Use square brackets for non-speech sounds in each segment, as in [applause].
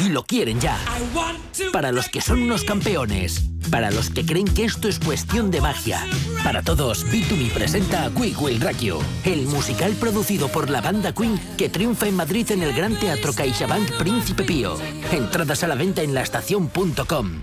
y lo quieren ya. Para los que son unos campeones, para los que creen que esto es cuestión de magia, para todos, B2Me presenta a Quick Will Rakio, el musical producido por la banda Queen que triunfa en Madrid en el Gran Teatro CaixaBank Príncipe Pío. Entradas a la venta en laestacion.com.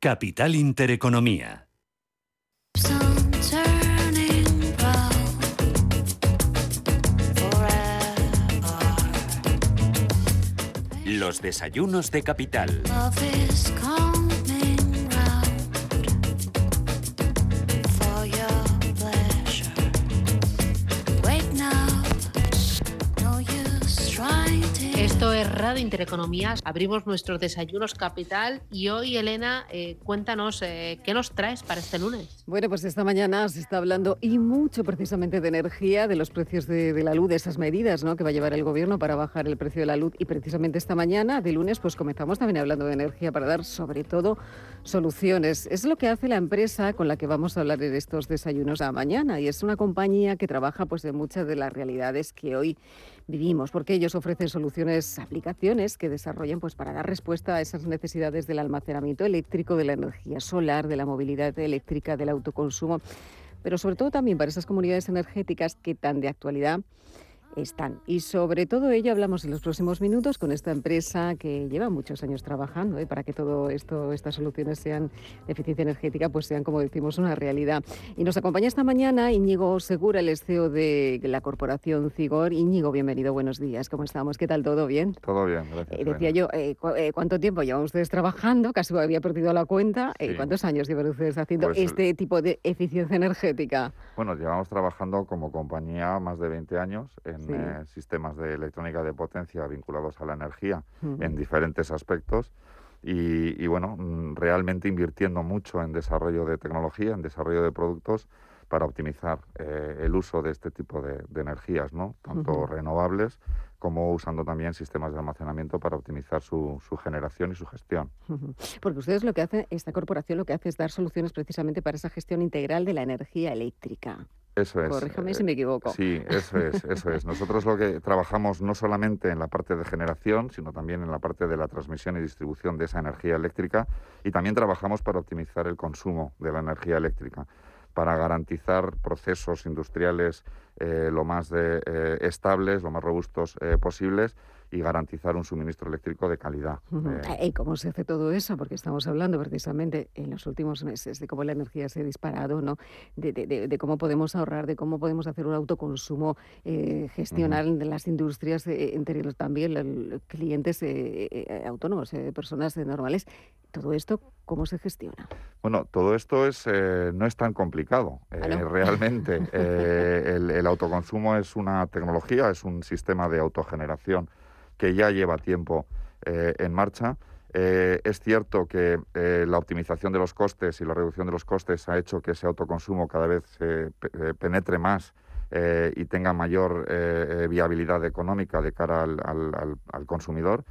Capital Intereconomía. Los desayunos de Capital. Radio Intereconomía. Abrimos nuestros desayunos capital y hoy, Elena, eh, cuéntanos eh, qué nos traes para este lunes. Bueno, pues esta mañana se está hablando y mucho precisamente de energía, de los precios de, la luz, de esas medidas ¿no? que va a llevar el gobierno para bajar el precio de la luz. Y precisamente esta mañana, de lunes, pues comenzamos también hablando de energía para dar sobre todo soluciones. Es lo que hace la empresa con la que vamos a hablar en estos desayunos a mañana y es una compañía que trabaja pues de muchas de las realidades que hoy vivimos, porque ellos ofrecen soluciones, aplicaciones que desarrollan pues, para dar respuesta a esas necesidades del almacenamiento eléctrico, de la energía solar, de la movilidad eléctrica, del autoconsumo, pero sobre todo también para esas comunidades energéticas que tan de actualidad están. Y sobre todo ello hablamos en los próximos minutos con esta empresa que lleva muchos años trabajando ¿eh? para que todo esto, estas soluciones sean de eficiencia energética, pues sean, como decimos, una realidad. Y nos acompaña esta mañana Íñigo Segura, el CEO de la corporación Cigor. Íñigo, bienvenido, buenos días. ¿Cómo estamos? ¿Qué tal? ¿Todo bien? Todo bien, gracias. Eh, decía yo, eh, ¿cuánto tiempo llevan ustedes trabajando? Casi había perdido la cuenta. ¿Cuántos años llevan ustedes haciendo pues este tipo de eficiencia energética? Bueno, llevamos trabajando como compañía más de 20 años en eh, sistemas de electrónica de potencia vinculados a la energía en diferentes aspectos. Y, bueno, mm, realmente invirtiendo mucho en desarrollo de tecnología, en desarrollo de productos para optimizar eh, el uso de este tipo de, energías, ¿no? tanto renovables como usando también sistemas de almacenamiento para optimizar su, su, generación y su gestión. [laughs] Porque ustedes lo que hacen, esta corporación lo que hace es dar soluciones precisamente para esa gestión integral de la energía eléctrica. Eso es. Corríjame si me equivoco. Sí, eso es, eso es. Nosotros lo que trabajamos no solamente en la parte de generación, sino también en la parte de la transmisión y distribución de esa energía eléctrica y también trabajamos para optimizar el consumo de la energía eléctrica, para garantizar procesos industriales eh, lo más de, eh, estables, lo más robustos eh, posibles y garantizar un suministro eléctrico de calidad. Eh, ¿Y cómo se hace todo eso? Porque estamos hablando precisamente en los últimos meses de cómo la energía se ha disparado, ¿no? de, cómo podemos ahorrar, de cómo podemos hacer un autoconsumo, eh, gestionar las industrias, eh, los también los clientes autónomos, personas normales. Todo esto, ¿cómo se gestiona? Bueno, todo esto es no es tan complicado. ¿Ah, realmente, [laughs] el, el autoconsumo es una tecnología, es un sistema de autogeneración que ya lleva tiempo eh, en marcha. Eh, es cierto que eh, la optimización de los costes y la reducción de los costes ha hecho que ese autoconsumo cada vez se penetre más y tenga mayor viabilidad económica de cara al, consumidor.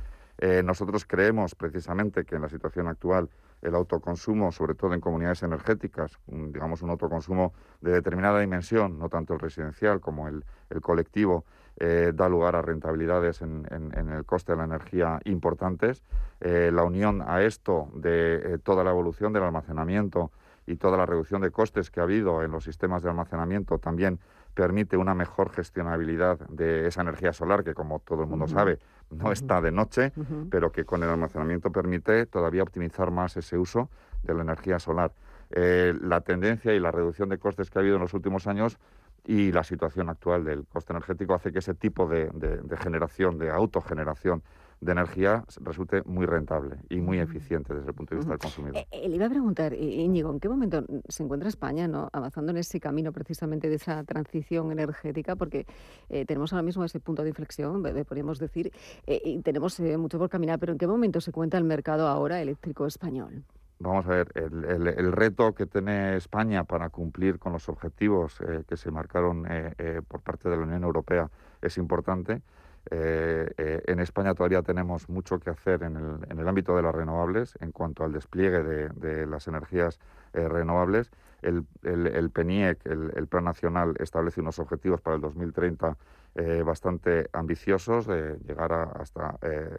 Nosotros creemos precisamente que en la situación actual el autoconsumo, sobre todo en comunidades energéticas, digamos un autoconsumo de determinada dimensión, no tanto el residencial como el colectivo, eh, da lugar a rentabilidades en, el coste de la energía importantes. Eh, la unión a esto de eh, toda la evolución del almacenamiento y toda la reducción de costes que ha habido en los sistemas de almacenamiento también permite una mejor gestionabilidad de esa energía solar que, como todo el mundo sabe, no está de noche, pero que con el almacenamiento permite todavía optimizar más ese uso de la energía solar. la tendencia y la reducción de costes que ha habido en los últimos años y la situación actual del coste energético hace que ese tipo de, generación, de autogeneración de energía resulte muy rentable y muy eficiente desde el punto de vista del consumidor. Eh, le iba a preguntar, Íñigo, ¿en qué momento se encuentra España ¿no? avanzando en ese camino precisamente de esa transición energética? Porque eh, tenemos ahora mismo ese punto de inflexión, podríamos decir, eh, y tenemos mucho por caminar, pero ¿en qué momento se cuenta el mercado ahora eléctrico español? Vamos a ver, el, reto que tiene España para cumplir con los objetivos que se marcaron por parte de la Unión Europea es importante. Eh, eh, en España todavía tenemos mucho que hacer en el, ámbito de las renovables en cuanto al despliegue de, las energías eh, renovables. El, PENIEC, el, Plan Nacional, establece unos objetivos para el 2030 bastante ambiciosos, de llegar a hasta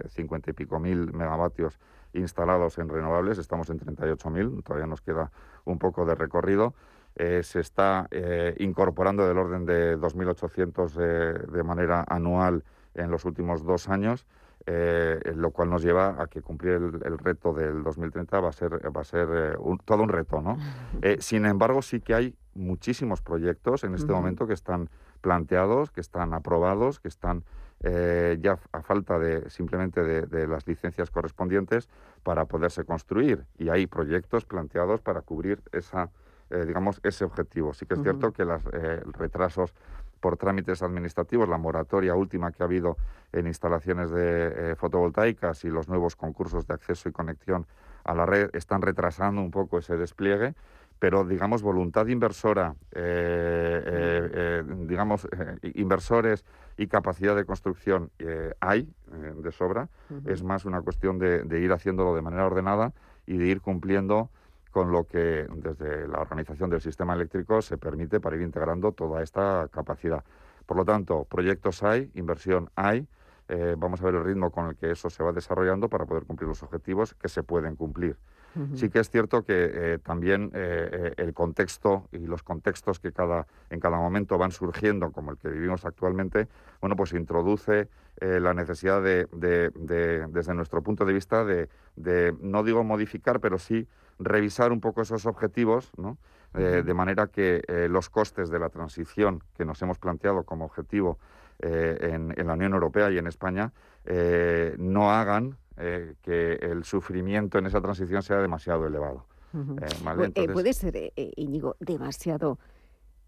50 y pico mil megavatios instalados en renovables. Estamos en 38 mil, todavía nos queda un poco de recorrido. se está incorporando del orden de 2.800 de manera anual en los últimos dos años, eh, lo cual nos lleva a que cumplir el, reto del 2030 va a ser, va a ser eh, todo un reto. ¿no? [laughs] Eh, sin embargo, sí que hay muchísimos proyectos en este momento que están planteados, que están aprobados, que están ya a falta de simplemente de, las licencias correspondientes para poderse construir. Y hay proyectos planteados para cubrir esa, digamos, ese objetivo. Sí que es cierto que los retrasos por trámites administrativos, la moratoria última que ha habido en instalaciones de eh, fotovoltaicas y los nuevos concursos de acceso y conexión a la red están retrasando un poco ese despliegue, pero digamos voluntad inversora, eh, eh, digamos inversores y capacidad de construcción hay de sobra. Es más una cuestión de, de ir haciéndolo de manera ordenada y de ir cumpliendo con lo que desde la organización del sistema eléctrico se permite para ir integrando toda esta capacidad. Por lo tanto, proyectos hay, inversión hay, eh, vamos a ver el ritmo con el que eso se va desarrollando para poder cumplir los objetivos que se pueden cumplir. Sí que es cierto que eh, también eh, el contexto y los contextos que cada, en cada momento van surgiendo, como el que vivimos actualmente, bueno, pues introduce la necesidad de, desde nuestro punto de vista, de, no digo modificar, pero sí revisar un poco esos objetivos, ¿no? Eh, de manera que eh, los costes de la transición que nos hemos planteado como objetivo eh, en, la Unión Europea y en España no hagan que el sufrimiento en esa transición sea demasiado elevado. puede ser, Íñigo, demasiado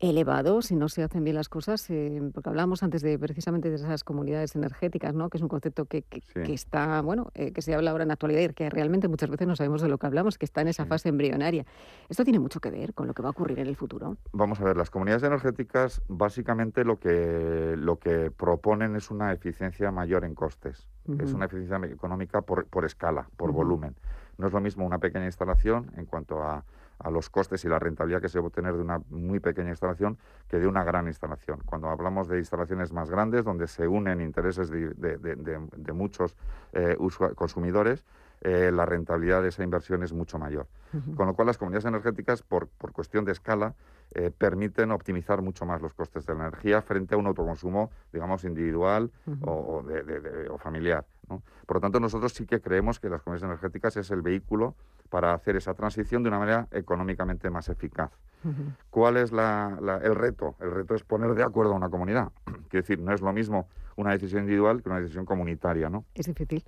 elevado si no se hacen bien las cosas, eh, porque hablábamos antes de precisamente de esas comunidades energéticas, ¿no? que es un concepto que, está, bueno, eh, que se habla ahora en la actualidad y que realmente muchas veces no sabemos de lo que hablamos, que está en esa fase embrionaria. ¿Esto tiene mucho que ver con lo que va a ocurrir en el futuro? Vamos a ver, las comunidades energéticas básicamente lo que, lo que proponen es una eficiencia mayor en costes, es una eficiencia económica por, por escala, por volumen. No es lo mismo una pequeña instalación en cuanto a a los costes y la rentabilidad que se va a obtener de una muy pequeña instalación que de una gran instalación. Cuando hablamos de instalaciones más grandes, donde se unen intereses de, muchos eh, consumidores, eh, la rentabilidad de esa inversión es mucho mayor. Con lo cual, las comunidades energéticas, por, por cuestión de escala, eh, permiten optimizar mucho más los costes de la energía frente a un autoconsumo, digamos, individual o, o, familiar. Por lo tanto, nosotros sí que creemos que las comunidades energéticas es el vehículo para hacer esa transición de una manera económicamente más eficaz. ¿Cuál es el reto? El reto es poner de acuerdo a una comunidad. [clears throat] Quiero decir, no es lo mismo una decisión individual que una decisión comunitaria, ¿no? Es difícil.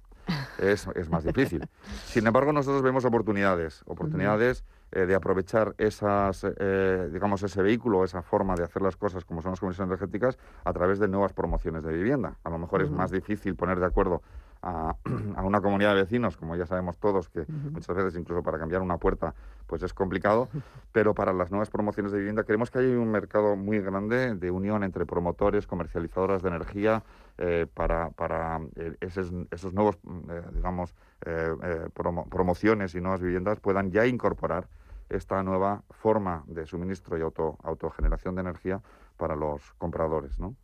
Es, más difícil. Sin embargo, nosotros vemos oportunidades, oportunidades eh, de aprovechar esas, eh, digamos, ese vehículo, esa forma de hacer las cosas como son las comisiones energéticas a través de nuevas promociones de vivienda. A lo mejor es más difícil poner de acuerdo [clears throat] a, una comunidad de vecinos, como ya sabemos todos, que muchas veces incluso para cambiar una puerta pues es complicado, pero para las nuevas promociones de vivienda creemos que hay un mercado muy grande de unión entre promotores, comercializadoras de energía, eh, para, para eh, esos, esos, nuevos, eh, digamos, promociones y nuevas viviendas puedan ya incorporar esta nueva forma de suministro y auto, autogeneración de energía para los compradores. ¿no?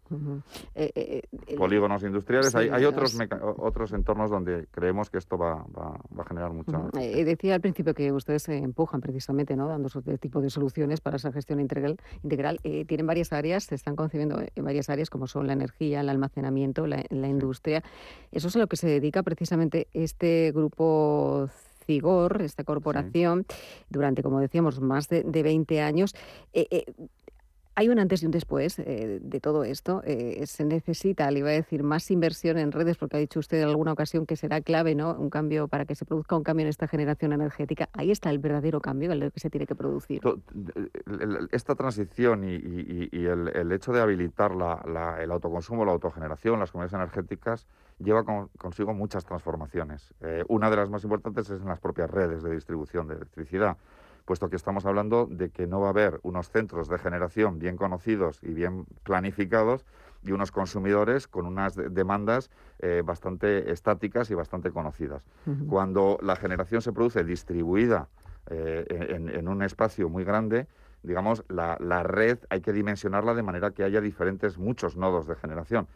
Eh, eh, eh, Polígonos industriales, hay, hay, otros, otros entornos donde creemos que esto va, va, a generar mucha... decía al principio que ustedes se empujan precisamente ¿no? dando este tipo de soluciones para esa gestión integral. integral. tienen varias áreas, se están concebiendo en varias áreas como son la energía, el almacenamiento, la, industria. Eso es a lo que se dedica precisamente este grupo Cigor, esta corporación, durante, como decíamos, más de, de 20 años hay un antes y un después eh, de todo esto. Eh, se necesita, le iba a decir, más inversión en redes, porque ha dicho usted en alguna ocasión que será clave, ¿no? Un cambio para que se produzca un cambio en esta generación energética. Ahí está el verdadero cambio, el que se tiene que producir. Esta transición y, el, hecho de habilitar el autoconsumo, la autogeneración, las comunidades energéticas, lleva consigo muchas transformaciones. Eh, una de las más importantes es en las propias redes de distribución de electricidad puesto que estamos hablando de que no va a haber unos centros de generación bien conocidos y bien planificados y unos consumidores con unas demandas eh, bastante estáticas y bastante conocidas. Cuando la generación se produce distribuida eh, en, un espacio muy grande, digamos, la, la, red hay que dimensionarla de manera que haya diferentes, muchos nodos de generación.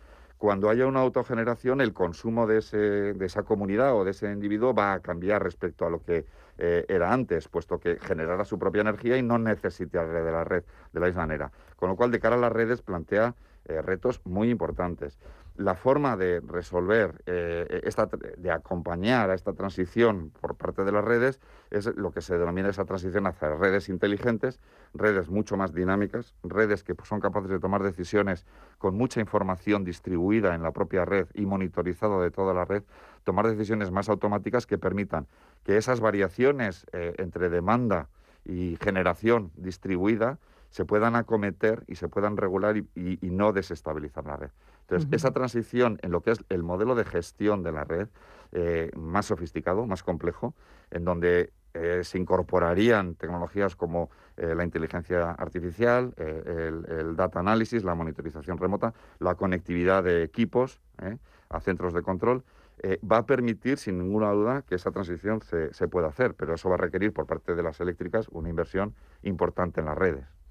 Cuando haya una autogeneración, el consumo de, ese, de esa comunidad o de ese individuo va a cambiar respecto a lo que eh, era antes, puesto que generará su propia energía y no necesita de la red de la misma manera. Con lo cual, de cara a las redes, plantea eh, retos muy importantes. La forma de resolver, eh, esta, de acompañar a esta transición por parte de las redes es lo que se denomina esa transición hacia redes inteligentes, redes mucho más dinámicas, redes que son capaces de tomar decisiones con mucha información distribuida en la propia red y monitorizado de toda la red, tomar decisiones más automáticas que permitan que esas variaciones eh, entre demanda y generación distribuida se puedan acometer y se puedan regular y, no desestabilizar la red. Entonces, esa transición en lo que es el modelo de gestión de la red, eh, más sofisticado, más complejo, en donde eh, se incorporarían tecnologías como eh, la inteligencia artificial, el, data analysis, la monitorización remota, la conectividad de equipos a centros de control, va a permitir, sin ninguna duda, que esa transición se, se pueda hacer, pero eso va a requerir por parte de las eléctricas una inversión importante en las redes.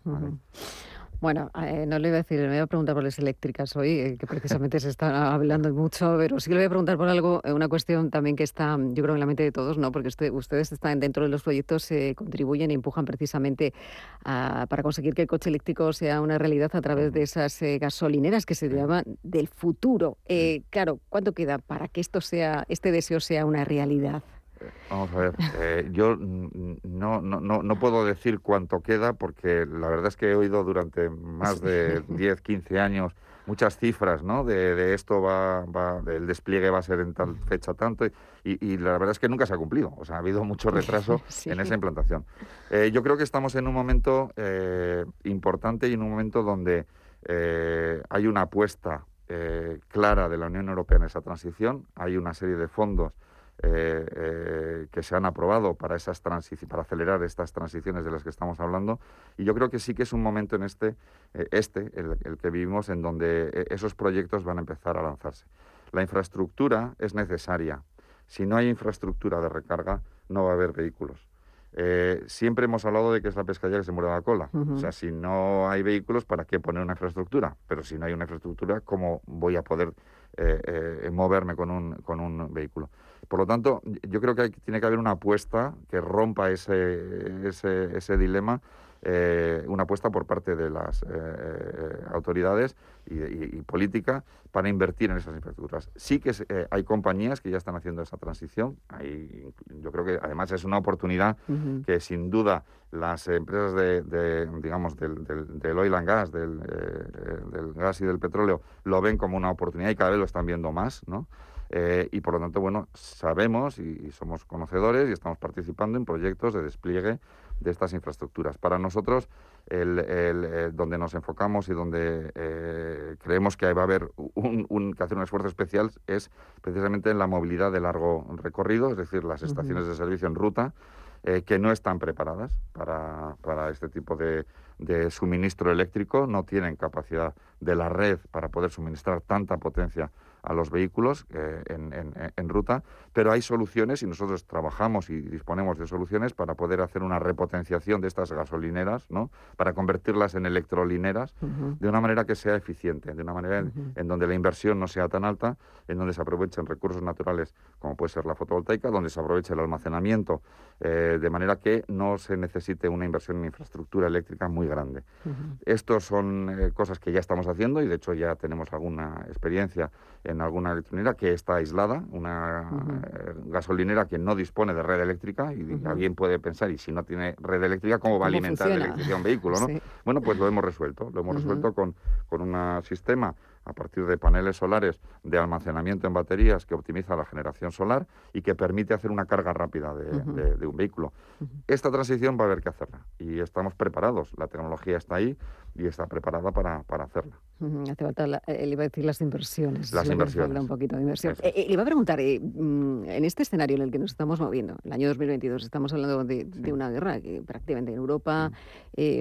Bueno, eh, no le voy a decir, le voy a preguntar por las eléctricas hoy, eh, que precisamente se está [laughs] hablando mucho, pero sí le voy a preguntar por algo, eh, una cuestión también que está, yo creo, en la mente de todos, ¿no? Porque ustedes están dentro de los proyectos, contribuyen e empujan precisamente para conseguir que el coche eléctrico sea una realidad a través de esas gasolineras que se llaman del futuro. claro, ¿cuánto queda para que esto sea, este deseo sea una realidad? Vamos a ver, eh, yo no, no, no, puedo decir cuánto queda porque la verdad es que he oído durante más de [laughs] 10, 15 años muchas cifras, ¿no? De, esto va, va, el despliegue va a ser en tal fecha tanto y, la verdad es que nunca se ha cumplido, o sea, ha habido mucho [laughs] retraso en esa implantación. Eh, yo creo que estamos en un momento eh, importante y en un momento donde hay una apuesta clara de la Unión Europea en esa transición, hay una serie de fondos eh, eh, que se han aprobado para, esas para acelerar estas transiciones de las que estamos hablando. Y yo creo que sí que es un momento en este, eh, este el, que vivimos, en donde esos proyectos van a empezar a lanzarse. La infraestructura es necesaria. Si no hay infraestructura de recarga, no va a haber vehículos. siempre hemos hablado de que es la pescadilla que se muere la cola. O sea, si no hay vehículos, ¿para qué poner una infraestructura? Pero si no hay una infraestructura, ¿cómo voy a poder moverme con un, con un vehículo? Por lo tanto, yo creo que tiene que haber una apuesta que rompa ese, ese, dilema, eh, una apuesta por parte de las eh, autoridades y, política para invertir en esas infraestructuras. Sí que eh, hay compañías que ya están haciendo esa transición. Hay, yo creo que además es una oportunidad que sin duda las empresas de, digamos, del, del, oil and gas, del, del gas y del petróleo, lo ven como una oportunidad y cada vez lo están viendo más, ¿no? Eh, y por lo tanto, bueno, sabemos y, somos conocedores y estamos participando en proyectos de despliegue de estas infraestructuras. Para nosotros, el, eh, donde nos enfocamos y donde eh, creemos que va a haber un, que hacer un esfuerzo especial es precisamente en la movilidad de largo recorrido, es decir, las estaciones de servicio en ruta, que no están preparadas para, para este tipo de, de suministro eléctrico, no tienen capacidad de la red para poder suministrar tanta potencia a los vehículos eh, en, ruta, pero hay soluciones y nosotros trabajamos y disponemos de soluciones para poder hacer una repotenciación de estas gasolineras, ¿no? para convertirlas en electrolineras de una manera que sea eficiente, de una manera en, donde la inversión no sea tan alta, en donde se aprovechen recursos naturales como puede ser la fotovoltaica, donde se aproveche el almacenamiento Eh, de manera que no se necesite una inversión en infraestructura eléctrica muy grande. Estos son eh, cosas que ya estamos haciendo y de hecho ya tenemos alguna experiencia en alguna electronera que está aislada, una gasolinera que no dispone de red eléctrica y alguien puede pensar, y si no tiene red eléctrica, ¿cómo va a alimentar la electricidad un vehículo? ¿no? [laughs] Bueno, pues lo hemos resuelto, lo hemos resuelto con, con un sistema a partir de paneles solares de almacenamiento en baterías que optimiza la generación solar y que permite hacer una carga rápida de, un vehículo. Esta transición va a haber que hacerla y estamos preparados. La tecnología está ahí y está preparada para, para hacerla. Hace falta, eh, le iba a decir las inversiones. Las inversiones. un poquito de inversión. Eh, eh, le iba a preguntar, mm, en este escenario en el que nos estamos moviendo, el año 2022, estamos hablando de, una guerra que prácticamente en Europa,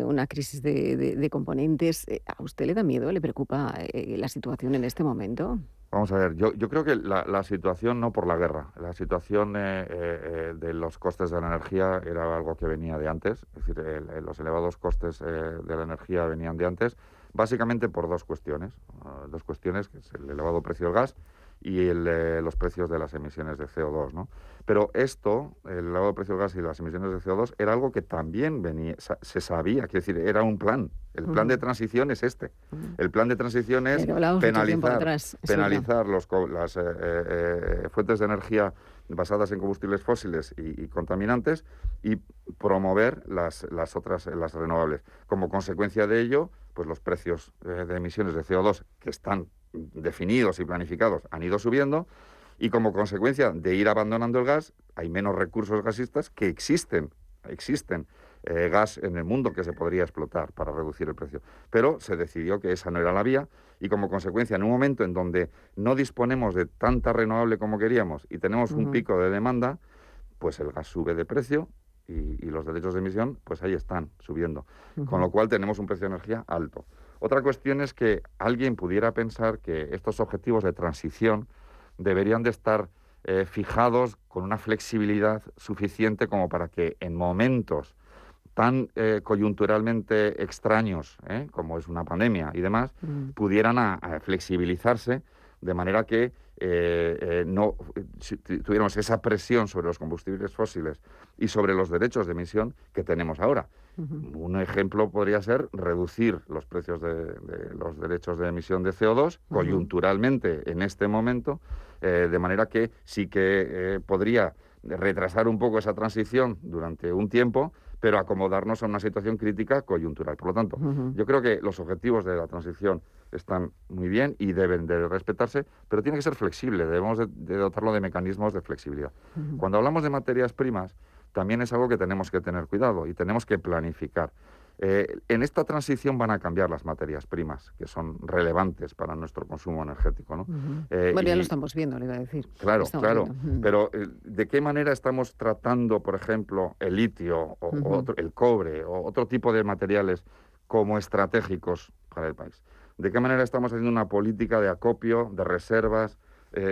una crisis de, componentes. ¿A usted le da miedo, le preocupa la situación en este momento? Vamos a ver, yo, yo creo que la, situación no por la guerra, la situación de los costes de la energía era algo que venía de antes, es decir, los elevados costes de la energía venían de antes básicamente por dos cuestiones. Ah, dos cuestiones, que es el elevado precio del gas y el, eh, los precios de las emisiones de CO2. ¿no? Pero esto, el elevado precio del gas y las emisiones de CO2, era algo que también venía, se sabía, quiero decir, era un plan. El plan de transición es este. El plan de transición es penalizar, penalizar los, las eh, eh, fuentes de energía basadas en combustibles fósiles y, contaminantes y promover las, las otras, las renovables. Como consecuencia de ello, pues los precios de emisiones de CO2 que están definidos y planificados han ido subiendo y como consecuencia de ir abandonando el gas hay menos recursos gasistas que existen, existen eh, gas en el mundo que se podría explotar para reducir el precio. Pero se decidió que esa no era la vía y como consecuencia en un momento en donde no disponemos de tanta renovable como queríamos y tenemos un pico de demanda, pues el gas sube de precio y, los derechos de emisión, pues ahí están subiendo. Con lo cual tenemos un precio de energía alto. Otra cuestión es que alguien pudiera pensar que estos objetivos de transición deberían de estar eh, fijados con una flexibilidad suficiente como para que en momentos tan eh, coyunturalmente extraños, ¿eh? como es una pandemia y demás, pudieran flexibilizarse de manera que eh, eh, no tuviéramos esa presión sobre los combustibles fósiles y sobre los derechos de emisión que tenemos ahora. Un ejemplo podría ser reducir los precios de, los derechos de emisión de CO2 coyunturalmente en este momento, eh, de manera que sí que podría retrasar un poco esa transición durante un tiempo, pero acomodarnos a una situación crítica coyuntural. Por lo tanto, yo creo que los objetivos de la transición están muy bien y deben de respetarse, pero tiene que ser flexible, debemos de, dotarlo de mecanismos de flexibilidad. Cuando hablamos de materias primas, también es algo que tenemos que tener cuidado y tenemos que planificar. Eh, en esta transición van a cambiar las materias primas, que son relevantes para nuestro consumo energético. ¿no? Eh, bueno, ya lo estamos viendo, le iba a decir. Claro, claro. Pero eh, ¿de qué manera estamos tratando, por ejemplo, el litio, o, el cobre, o otro tipo de materiales como estratégicos para el país? ¿De qué manera estamos haciendo una política de acopio, de reservas,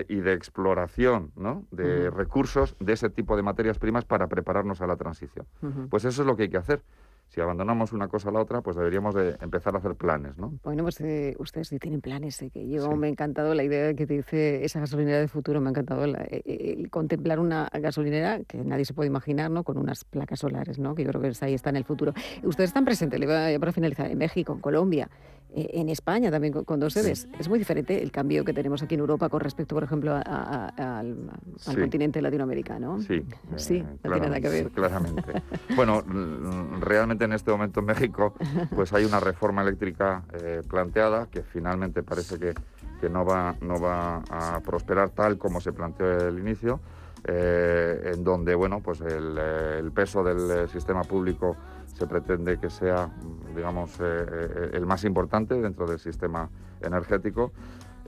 y de exploración ¿no? de recursos de ese tipo de materias primas para prepararnos a la transición. Pues eso es lo que hay que hacer si abandonamos una cosa a la otra, pues deberíamos de empezar a hacer planes, ¿no? Bueno, pues eh, ustedes sí tienen planes, ¿eh? que yo me ha encantado la idea que dice esa gasolinera de futuro, me ha encantado eh, contemplar una gasolinera que nadie se puede imaginar, ¿no? Con unas placas solares, ¿no? Que yo creo que ahí está en el futuro. Ustedes están presentes, le voy a, para finalizar, en México, en Colombia, eh, en España también con, dos sedes. Es muy diferente el cambio que tenemos aquí en Europa con respecto, por ejemplo, al, continente latinoamericano. Sí, sí no tiene nada que ver. Claramente. bueno, [laughs] realmente en este momento en México pues hay una reforma eléctrica eh, planteada que finalmente parece que, que, no, va, no va a prosperar tal como se planteó el inicio. Eh, en donde bueno pues el, el peso del sistema público se pretende que sea, digamos, eh, eh, el más importante dentro del sistema energético.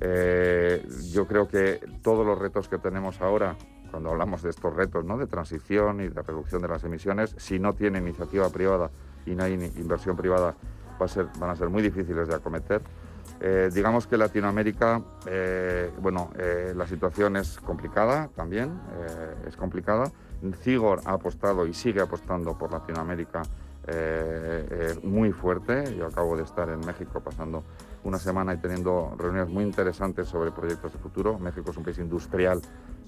Eh, yo creo que todos los retos que tenemos ahora, cuando hablamos de estos retos ¿no? de transición y de reducción de las emisiones, si no tiene iniciativa privada y no hay inversión privada, va a ser, van a ser muy difíciles de acometer. digamos que Latinoamérica, bueno, la situación es complicada también, es complicada. CIGOR ha apostado y sigue apostando por Latinoamérica eh, eh, muy fuerte. Yo acabo de estar en México pasando una semana y teniendo reuniones muy interesantes sobre proyectos de futuro. México es un país industrial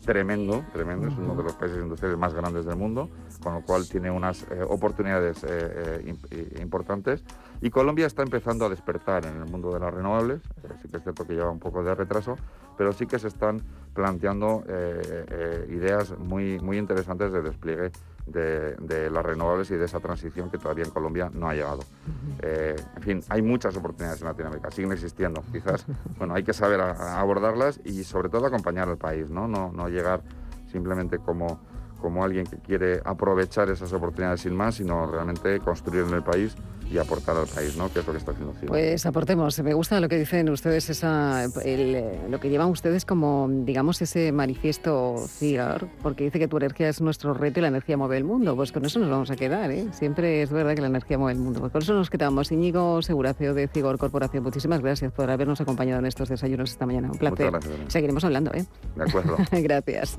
tremendo, tremendo, es uno de los países industriales más grandes del mundo, con lo cual tiene unas eh, oportunidades eh, eh, importantes. Y Colombia está empezando a despertar en el mundo de las renovables, sí que es cierto que lleva un poco de retraso, pero sí que se están planteando ideas muy, muy interesantes de despliegue de, las renovables y de esa transición que todavía en Colombia no ha llegado. Eh, en fin, hay muchas oportunidades en Latinoamérica, siguen existiendo. Quizás, [laughs] bueno, hay que saber abordarlas y sobre todo acompañar al país, ¿no? No, no llegar simplemente como, como alguien que quiere aprovechar esas oportunidades sin más, sino realmente construir en el país y aportar al país, ¿no? Que es lo que está haciendo CIGAR. Pues aportemos. Me gusta lo que dicen ustedes, esa, lo que llevan ustedes como, digamos, ese manifiesto CIGAR, porque dice que tu energía es nuestro reto y la energía mueve el mundo. Pues con eso nos vamos a quedar, ¿eh? Siempre es verdad que la energía mueve el mundo. Pues con eso nos quedamos. Íñigo Seguracio de CIGOR Corporación, muchísimas gracias por habernos acompañado en estos desayunos esta mañana. Un placer. Gracias, Seguiremos hablando, ¿eh? De acuerdo. [laughs] gracias.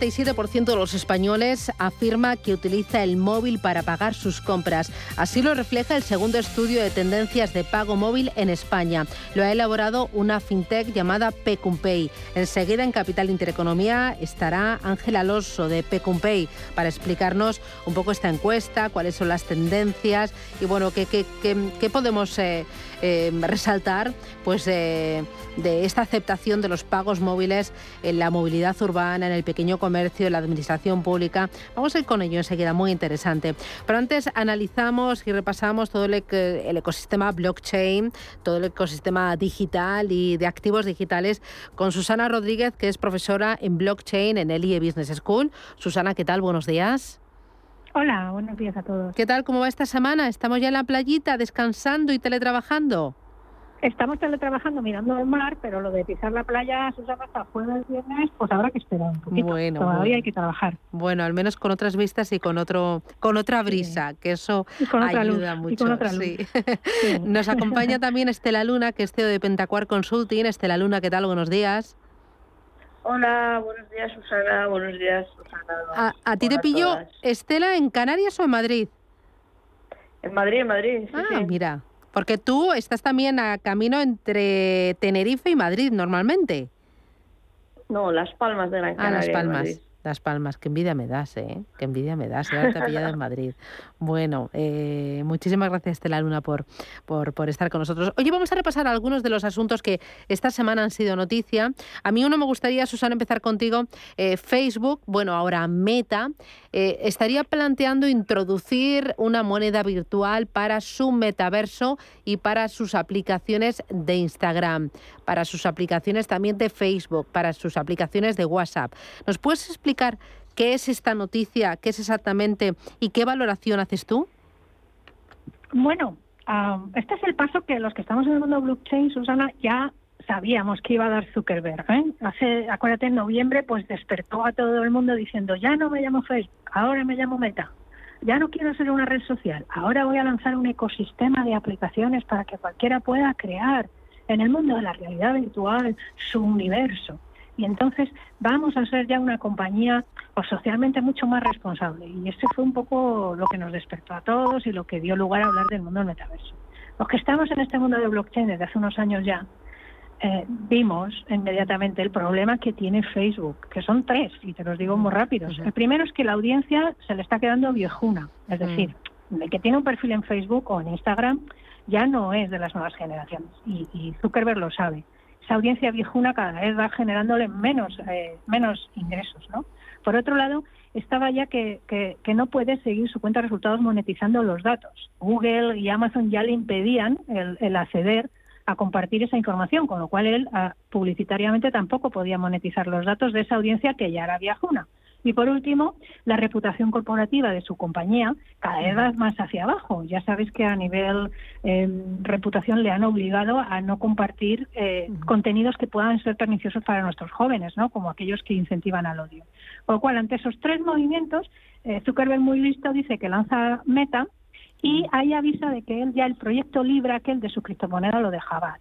Un 37% de los españoles afirma que utiliza el móvil para pagar sus compras. Así lo refleja el segundo estudio de tendencias de pago móvil en España. Lo ha elaborado una fintech llamada Pecumpay. Enseguida en Capital Intereconomía estará Ángel Alonso de Pecumpay para explicarnos un poco esta encuesta, cuáles son las tendencias y bueno, qué, qué, podemos eh, eh, resaltar pues, eh, de esta aceptación de los pagos móviles en la movilidad urbana, en el pequeño comercio, en la administración pública. Vamos a ir con ello enseguida, muy interesante. Pero antes analizamos y repasamos todo el, ecosistema blockchain, todo el ecosistema digital y de activos digitales con Susana Rodríguez, que es profesora en blockchain en el IE Business School. Susana, ¿qué tal? Buenos días. Hola, buenos días a todos. ¿Qué tal? ¿Cómo va esta semana? ¿Estamos ya en la playita descansando y teletrabajando? Estamos teletrabajando mirando el mar, pero lo de pisar la playa, Susana, hasta jueves, viernes, pues habrá que esperar un poquito. Bueno, Todavía hay que trabajar. Bueno, al menos con otras vistas y con otro, con otra brisa, que eso ayuda mucho. [laughs] Nos acompaña [laughs] también Estela Luna, que es CEO de Pentacuar Consulting. Estela Luna, ¿qué tal? Buenos días. Hola, buenos días, Susana. Buenos días, Susana. ¿A, ti te pilló Estela en Canarias o en Madrid? En Madrid, en Madrid. ah, mira. Porque tú estás también a camino entre Tenerife y Madrid normalmente. No, Las Palmas de Gran Canaria. Ah, Las Palmas. Las Palmas, qué envidia me das, ¿eh? Qué envidia me das, ahora te pillado en Madrid. Bueno, eh, muchísimas gracias, Estela Luna, por, por, por, estar con nosotros. Oye, vamos a repasar algunos de los asuntos que esta semana han sido noticia. A mí uno me gustaría, Susana, empezar contigo. Eh, Facebook, bueno, ahora Meta, eh, estaría planteando introducir una moneda virtual para su metaverso y para sus aplicaciones de Instagram, para sus aplicaciones también de Facebook, para sus aplicaciones de WhatsApp. ¿Nos puedes explicar qué es esta noticia, qué es exactamente y qué valoración haces tú? Bueno, este es el paso que los que estamos en el mundo blockchain, Susana, ya sabíamos que iba a dar Zuckerberg. ¿eh? Hace, acuérdate, en noviembre, pues despertó a todo el mundo diciendo, ya no me llamo Facebook, ahora me llamo Meta. Ya no quiero ser una red social, ahora voy a lanzar un ecosistema de aplicaciones para que cualquiera pueda crear en el mundo de la realidad virtual su universo. Y entonces vamos a ser ya una compañía pues, socialmente mucho más responsable. Y este fue un poco lo que nos despertó a todos y lo que dio lugar a hablar del mundo del metaverso. Los que estamos en este mundo de blockchain desde hace unos años ya, eh, vimos inmediatamente el problema que tiene Facebook, que son tres, y te los digo muy rápidos. El primero es que la audiencia se le está quedando viejuna, es decir, el que tiene un perfil en Facebook o en Instagram ya no es de las nuevas generaciones, y, Zuckerberg lo sabe. Esa audiencia viejuna cada vez va generándole menos, eh, menos ingresos, ¿no? Por otro lado, estaba ya que, que, no puede seguir su cuenta de resultados monetizando los datos. Google y Amazon ya le impedían el, acceder a compartir esa información, con lo cual él ah, publicitariamente tampoco podía monetizar los datos de esa audiencia que ya era viajuna. Y por último, la reputación corporativa de su compañía cada vez va más hacia abajo. Ya sabes que a nivel eh, reputación le han obligado a no compartir eh, contenidos que puedan ser perniciosos para nuestros jóvenes, ¿no? como aquellos que incentivan al odio. Por lo cual, ante esos tres movimientos, eh, Zuckerberg muy listo dice que lanza Meta y ahí avisa de que él ya el proyecto Libra, aquel de su criptomoneda, lo dejaba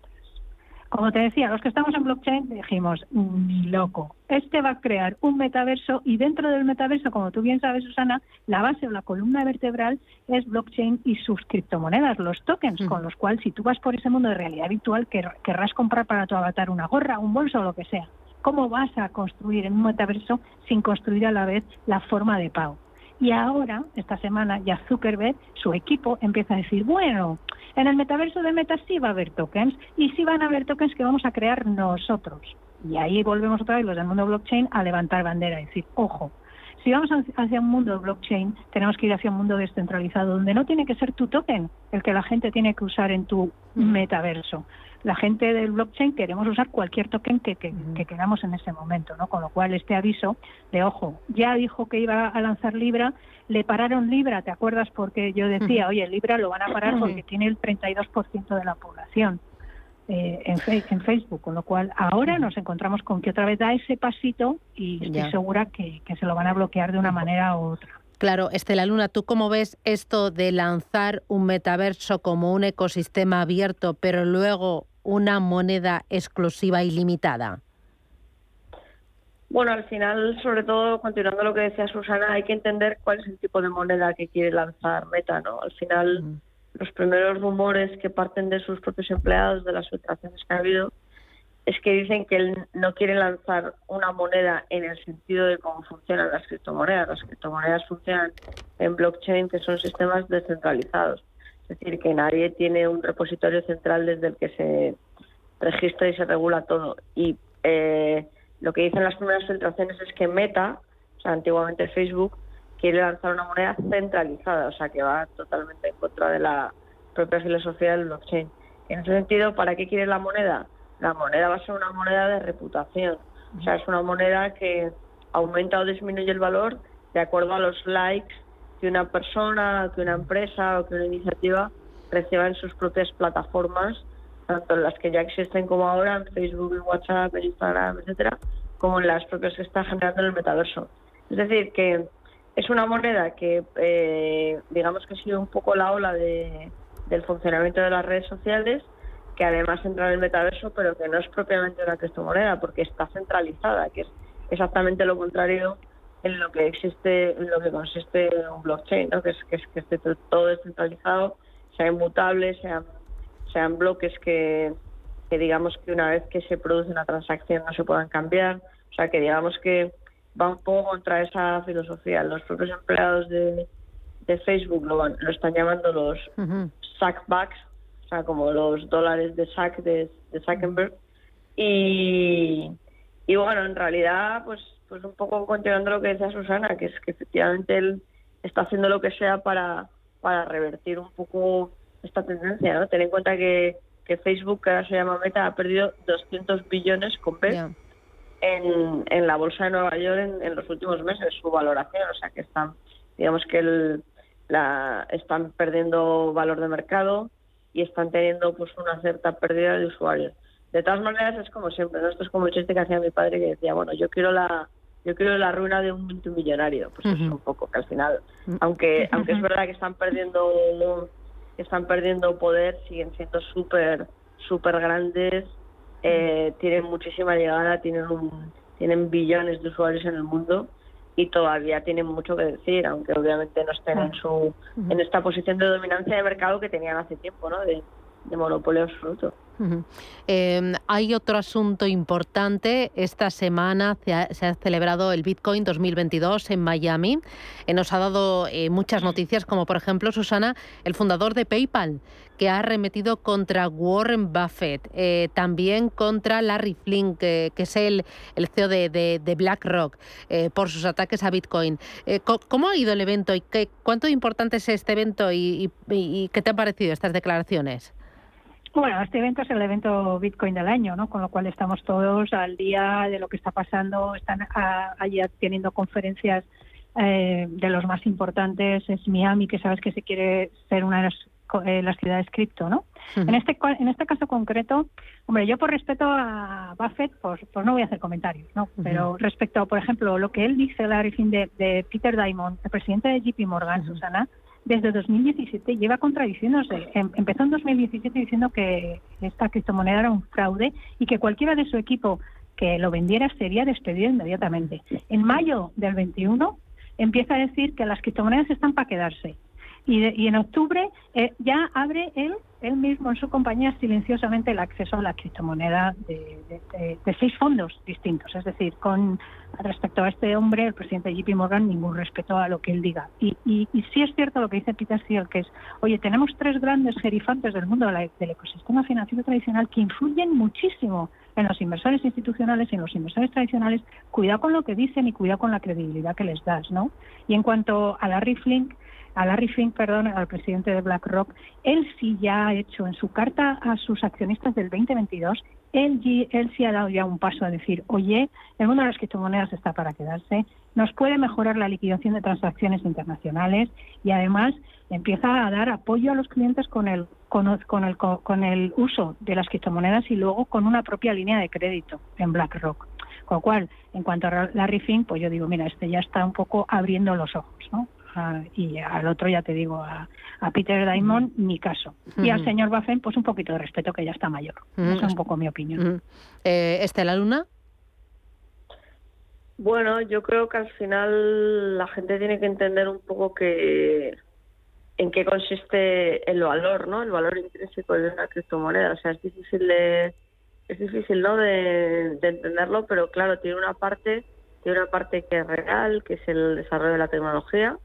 como te decía, los que estamos en blockchain dijimos, ni loco, este va a crear un metaverso y dentro del metaverso, como tú bien sabes, Susana, la base o la columna vertebral es blockchain y sus criptomonedas, los tokens, con los cuales si tú vas por ese mundo de realidad virtual, querrás comprar para tu avatar una gorra, un bolso o lo que sea. ¿Cómo vas a construir en un metaverso sin construir a la vez la forma de pago? Y ahora, esta semana, ya Zuckerberg, su equipo, empieza a decir, bueno, en el metaverso de Meta sí va a haber tokens y sí van a haber tokens que vamos a crear nosotros. Y ahí volvemos otra vez los del mundo blockchain a levantar bandera y decir, ojo, si vamos hacia un mundo blockchain, tenemos que ir hacia un mundo descentralizado, donde no tiene que ser tu token el que la gente tiene que usar en tu metaverso, la gente del blockchain queremos usar cualquier token que, queramos en ese momento, ¿no? Con lo cual este aviso de ojo, ya dijo que iba a lanzar Libra, le pararon Libra, ¿te acuerdas? Porque yo decía, oye, Libra lo van a parar porque tiene el 32% de la población. Eh, en, en, Facebook, con lo cual ahora nos encontramos con que otra vez da ese pasito y estoy segura que, que se lo van a bloquear de una manera u otra. Claro, Estela Luna, ¿tú cómo ves esto de lanzar un metaverso como un ecosistema abierto, pero luego una moneda exclusiva y limitada? Bueno, al final, sobre todo, continuando lo que decía Susana, hay que entender cuál es el tipo de moneda que quiere lanzar Meta, ¿no? Al final, los primeros rumores que parten de sus propios empleados, de las filtraciones que ha habido, es que dicen que él no quiere lanzar una moneda en el sentido de cómo funcionan las criptomonedas. Las criptomonedas funcionan en blockchain, que son sistemas descentralizados. Es decir, que nadie tiene un repositorio central desde el que se registra y se regula todo. Y eh, lo que dicen las primeras filtraciones es que Meta, o sea, antiguamente Facebook, quiere lanzar una moneda centralizada, o sea, que va totalmente en contra de la propia filosofía del blockchain. En ese sentido, ¿para qué quiere la moneda? la moneda va a ser una moneda de reputación. O sea, es una moneda que aumenta o disminuye el valor de acuerdo a los likes que una persona, que una empresa o que una iniciativa reciba en sus propias plataformas, tanto en las que ya existen como ahora, en Facebook, WhatsApp, Instagram, etcétera, como en las propias que está generando en el metaverso. Es decir, que es una moneda que, eh, digamos que ha sido un poco la ola de, del funcionamiento de las redes sociales, que además entra en el metaverso, pero que no es propiamente una criptomoneda, porque está centralizada, que es exactamente lo contrario en lo que existe, en lo que consiste un blockchain, ¿no? que es que, es, que esté todo descentralizado, sea inmutable, sean, sean bloques que, que digamos que una vez que se produce una transacción no se puedan cambiar, o sea que digamos que va un poco contra esa filosofía. Los propios empleados de, de Facebook lo, lo están llamando los sackbacks, o sea, como los dólares de Sack de, de Zuckerberg. Y, y bueno, en realidad, pues, pues un poco continuando lo que decía Susana, que es que efectivamente él está haciendo lo que sea para, para revertir un poco esta tendencia, ¿no? Ten en cuenta que, que Facebook, que ahora se llama Meta, ha perdido 200 billones con B en, en la bolsa de Nueva York en, en, los últimos meses, su valoración, o sea que están, digamos que el, la, están perdiendo valor de mercado, y están teniendo pues una cierta pérdida de usuarios. De todas maneras es como siempre, esto es como el chiste que hacía mi padre que decía, bueno, yo quiero la yo quiero la ruina de un multimillonario, pues es un poco que al final, mm. aunque [laughs] aunque es verdad que están perdiendo están perdiendo poder, siguen siendo súper súper grandes, eh, tienen muchísima llegada, tienen un, tienen billones de usuarios en el mundo y todavía tienen mucho que decir, aunque obviamente no estén en su en esta posición de dominancia de mercado que tenían hace tiempo, ¿no? De, monopolio absoluto. Em, hay otro asunto importante. Esta semana se ha, celebrado el Bitcoin 2022 en Miami. Eh, nos ha dado eh, muchas noticias, como por ejemplo, Susana, el fundador de PayPal, que ha arremetido contra Warren Buffett, eh, también contra Larry Flynn, que, es el, el CEO de, BlackRock, por sus ataques a Bitcoin. ¿Cómo ha ido el evento y qué, cuánto importante es este evento y qué te han parecido estas declaraciones? Bueno, este evento es el evento Bitcoin del año, ¿no? Con lo cual estamos todos al día de lo que está pasando. Están ah, allí teniendo conferencias eh, de los más importantes. Es Miami, que sabes que se quiere ser una de las, eh, las ciudades cripto, ¿no? En este en este caso concreto, hombre, yo por respeto a Buffett, pues, pues no voy a hacer comentarios, ¿no? Pero respecto, por ejemplo, lo que él dice, fin de, de Peter Diamond, el presidente de JP Morgan, Susana, desde 2017 lleva contradiciéndose. Em, empezó en 2017 diciendo que esta criptomoneda era un fraude y que cualquiera de su equipo que lo vendiera sería despedido inmediatamente. En mayo del 21 empieza a decir que las criptomonedas están para quedarse y, en octubre eh, ya abre él, él mismo en su compañía silenciosamente el acceso a la criptomoneda de, seis fondos distintos. Es decir, con respecto a este hombre, el presidente JP Morgan, ningún respeto a lo que él diga. Y, y, sí es cierto lo que dice Peter Thiel, que es, oye, tenemos tres grandes gerifantes del mundo del ecosistema financiero tradicional que influyen muchísimo en los inversores institucionales y en los inversores tradicionales, cuidado con lo que dicen y cuidado con la credibilidad que les das, ¿no? Y en cuanto a la Flink, a Larry Fink, perdón, al presidente de BlackRock, él sí ya ha hecho en su carta a sus accionistas del 2022, él, él sí ha dado ya un paso a decir, oye, el mundo de las criptomonedas está para quedarse, nos puede mejorar la liquidación de transacciones internacionales y además empieza a dar apoyo a los clientes con el con, con, el con el uso de las criptomonedas y luego con una propia línea de crédito en BlackRock. Con lo cual, en cuanto a Larry Fink, pues yo digo, mira, este ya está un poco abriendo los ojos, ¿no? Y al otro ya te digo, a, Peter Diamond, mi caso. Y al señor Buffett, pues un poquito de respeto, que ya está mayor. Esa es un poco mi opinión. Eh, ¿Estela Luna? Bueno, yo creo que al final la gente tiene que entender un poco que en qué consiste el valor, ¿no? El valor intrínseco de una criptomoneda. O sea, es difícil de es difícil, ¿no? De, de entenderlo, pero claro, tiene una parte tiene una parte que es real, que es el desarrollo de la tecnología,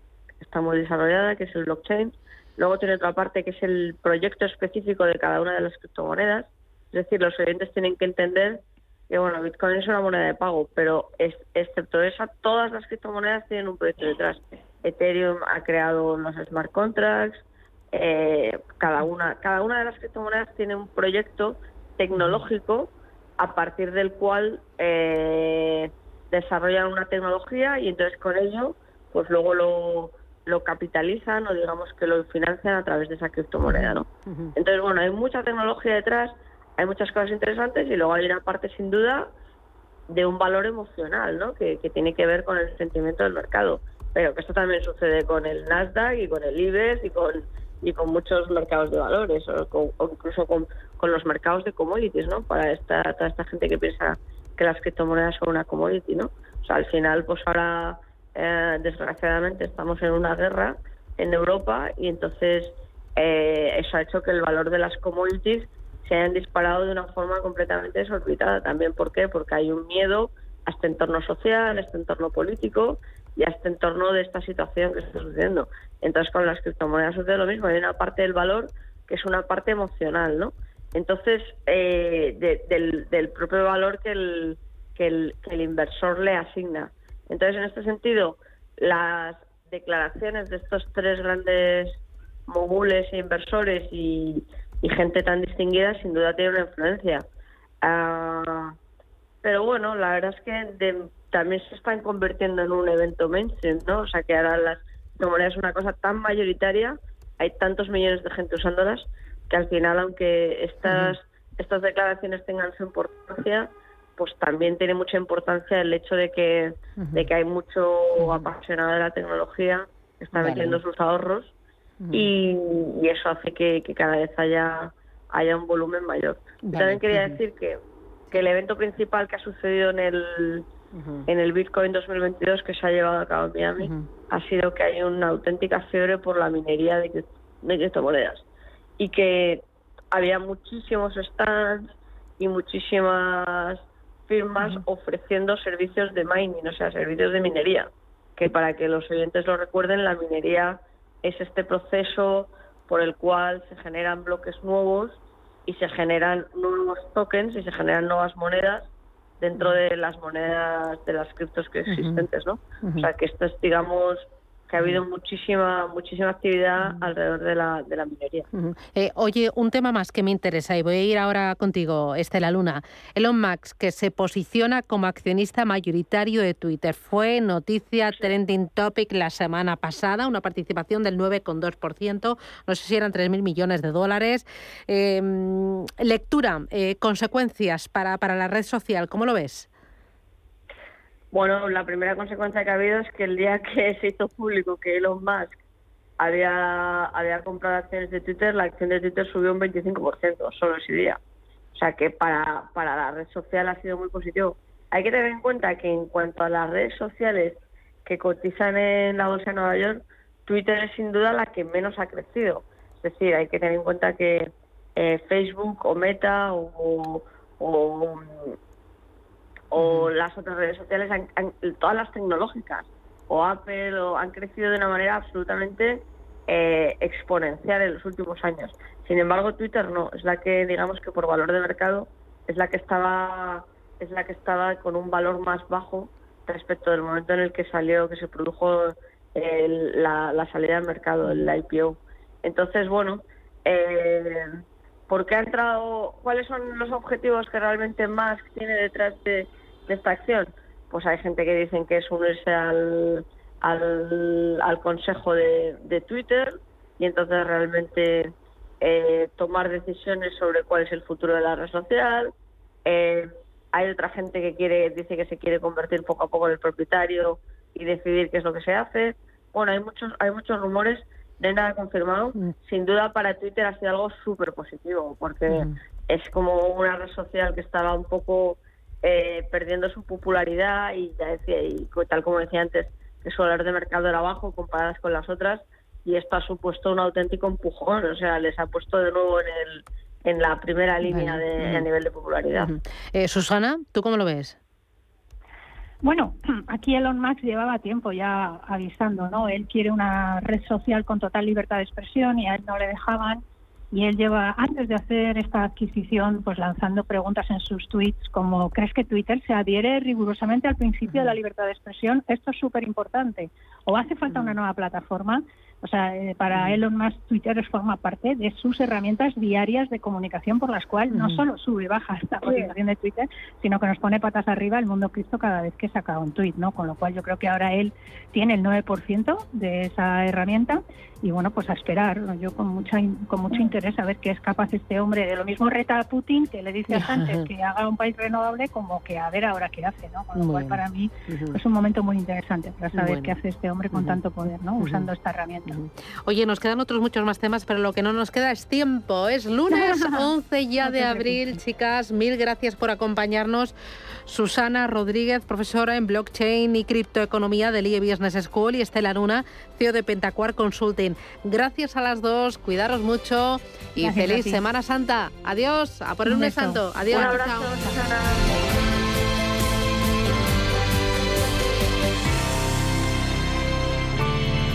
está muy desarrollada, que es el blockchain. Luego tiene otra parte que es el proyecto específico de cada una de las criptomonedas. Es decir, los oyentes tienen que entender que bueno, Bitcoin es una moneda de pago, pero excepto esa, todas las criptomonedas tienen un proyecto detrás. Ethereum ha creado los smart contracts, eh, cada una, cada una de las criptomonedas tiene un proyecto tecnológico a partir del cual eh, desarrollan una tecnología y entonces con ello, pues luego lo, lo capitalizan o digamos que lo financian a través de esa criptomoneda, ¿no? Entonces, bueno, hay mucha tecnología detrás, hay muchas cosas interesantes y luego hay una parte sin duda de un valor emocional, ¿no? Que, tiene que ver con el sentimiento del mercado. Pero que esto también sucede con el Nasdaq y con el IBEX y con y con muchos mercados de valores o, incluso con, con, los mercados de commodities, ¿no? Para esta, toda esta gente que piensa que las criptomonedas son una commodity, ¿no? O sea, al final, pues ahora eh, desgraciadamente estamos en una guerra en Europa y entonces eh, eso ha hecho que el valor de las commodities se hayan disparado de una forma completamente desorbitada. También, ¿por qué? Porque hay un miedo a este entorno social, a este entorno político y a este entorno de esta situación que está sucediendo. Entonces, con las criptomonedas sucede lo mismo. Hay una parte del valor que es una parte emocional, ¿no? Entonces, eh, del, propio valor que el, que el inversor le asigna. Entonces, en este sentido, las declaraciones de estos tres grandes mogules e inversores y, gente tan distinguida sin duda tienen una influencia. Ah, pero bueno, la verdad es que también se están convirtiendo en un evento mainstream, ¿no? O sea, que ahora las monedas es una cosa tan mayoritaria, hay tantos millones de gente usándolas, que al final, aunque estas, estas declaraciones tengan su importancia, pues también tiene mucha importancia el hecho de que, de que hay mucho apasionado de la tecnología que está metiendo sus ahorros y, eso hace que, cada vez haya, haya un volumen mayor. También quería decir que, que el evento principal que ha sucedido en el, en el Bitcoin 2022 que se ha llevado a cabo en Miami ha sido que hay una auténtica fiebre por la minería de, de criptomonedas y que había muchísimos stands y muchísimas firmas ofreciendo servicios de mining, o sea, servicios de minería, que para que los oyentes lo recuerden, la minería es este proceso por el cual se generan bloques nuevos y se generan nuevos tokens y se generan nuevas monedas dentro de las monedas de las criptos que existentes, ¿no? O sea, que esto es, digamos, que ha habido muchísima muchísima actividad alrededor de la, de la minería. Eh, oye, un tema más que me interesa y voy a ir ahora contigo, Estela Luna. Elon Musk, que se posiciona como accionista mayoritario de Twitter. Fue noticia trending topic la semana pasada, una participación del 9,2%, no sé si eran 3.000 millones de dólares. Em, lectura, eh, consecuencias para, para la red social, ¿cómo lo ves? Bueno, la primera consecuencia que ha habido es que el día que [laughs] se hizo público que Elon Musk había, había comprado acciones de Twitter, la acción de Twitter subió un 25% solo ese día. O sea que para, para la red social ha sido muy positivo. Hay que tener en cuenta que en cuanto a las redes sociales que cotizan en la bolsa de Nueva York, Twitter es sin duda la que menos ha crecido. Es decir, hay que tener en cuenta que eh, Facebook o Meta o, o, o las otras redes sociales, todas las tecnológicas, o Apple, o han crecido de una manera absolutamente eh, exponencial en los últimos años. Sin embargo, Twitter no, es la que, digamos que por valor de mercado, es la que estaba, es la que estaba con un valor más bajo respecto del momento en el que salió, que se produjo la, salida al mercado, el IPO. Entonces, bueno, eh, ¿por qué ha entrado? ¿Cuáles son los objetivos que realmente más tiene detrás de, de esta acción? Pues hay gente que dicen que es unirse al, al, consejo de, Twitter y entonces realmente eh, tomar decisiones sobre cuál es el futuro de la red social. Eh, hay otra gente que quiere dice que se quiere convertir poco a poco en el propietario y decidir qué es lo que se hace. Bueno, hay muchos hay muchos rumores de nada confirmado. Mm. Sin duda para Twitter ha sido algo súper positivo porque mm. es como una red social que estaba un poco eh, perdiendo su popularidad y ya decía, y tal como decía antes, que su valor de mercado era bajo comparadas con las otras y esto ha supuesto un auténtico empujón, o sea, les ha puesto de nuevo en el en la primera línea de, a nivel de popularidad. Eh, Susana, ¿tú cómo lo ves? Bueno, [clears throat] aquí Elon Musk llevaba tiempo ya avisando, ¿no? Él quiere una red social con total libertad de expresión y a él no le dejaban y él lleva, antes de hacer esta adquisición, pues lanzando preguntas en sus tweets como ¿crees que Twitter se adhiere rigurosamente al principio de la libertad de expresión? Esto es súper importante. ¿O hace falta una nueva plataforma? O sea, eh, para Elon Musk Twitter forma parte de sus herramientas diarias de comunicación por las cuales no solo sube y baja esta cotización de Twitter, sino que nos pone patas arriba el mundo Cristo cada vez que saca un tweet, ¿no? Con lo cual yo creo que ahora él tiene el 9% de esa herramienta y bueno, pues a esperar. Yo con mucha con mucho interés a ver qué es capaz este hombre de lo mismo reta a Putin que le dice [laughs] a Sánchez que haga un país renovable como que a ver ahora qué hace, ¿no? Con lo cual para mí es un momento muy interesante para saber qué hace este hombre con tanto poder, ¿no? Usando esta herramienta. Oye, nos quedan otros muchos más temas, pero lo que no nos queda es tiempo. Es lunes [laughs] 11 ya de abril, chicas. Mil gracias por acompañarnos. Susana Rodríguez, profesora en blockchain y criptoeconomía del IE Business School y Estela Luna, CEO de Pentacuar Consulting. Gracias a las dos, cuidaros mucho y feliz Semana Santa. Adiós, a por el lunes santo. Adiós. Un abrazo,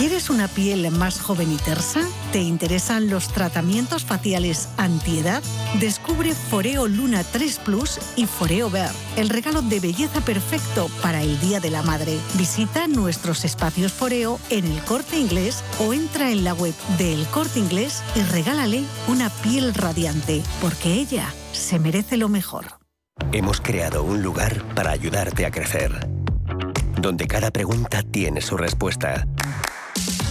¿Quieres una piel más joven y tersa? ¿Te interesan los tratamientos faciales antiedad? Descubre Foreo Luna 3 Plus y Foreo Ver, el regalo de belleza perfecto para el Día de la Madre. Visita nuestros espacios Foreo en el Corte Inglés o entra en la web de El Corte Inglés y regálale una piel radiante, porque ella se merece lo mejor. Hemos creado un lugar para ayudarte a crecer, donde cada pregunta tiene su respuesta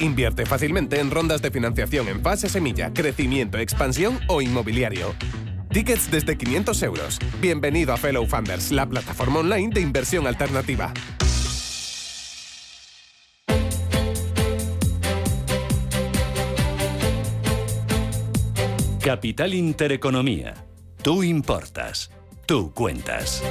Invierte fácilmente en rondas de financiación en fase semilla, crecimiento, expansión o inmobiliario. Tickets desde 500 euros. Bienvenido a Fellow Funders, la plataforma online de inversión alternativa. Capital Intereconomía. Tú importas. Tú cuentas.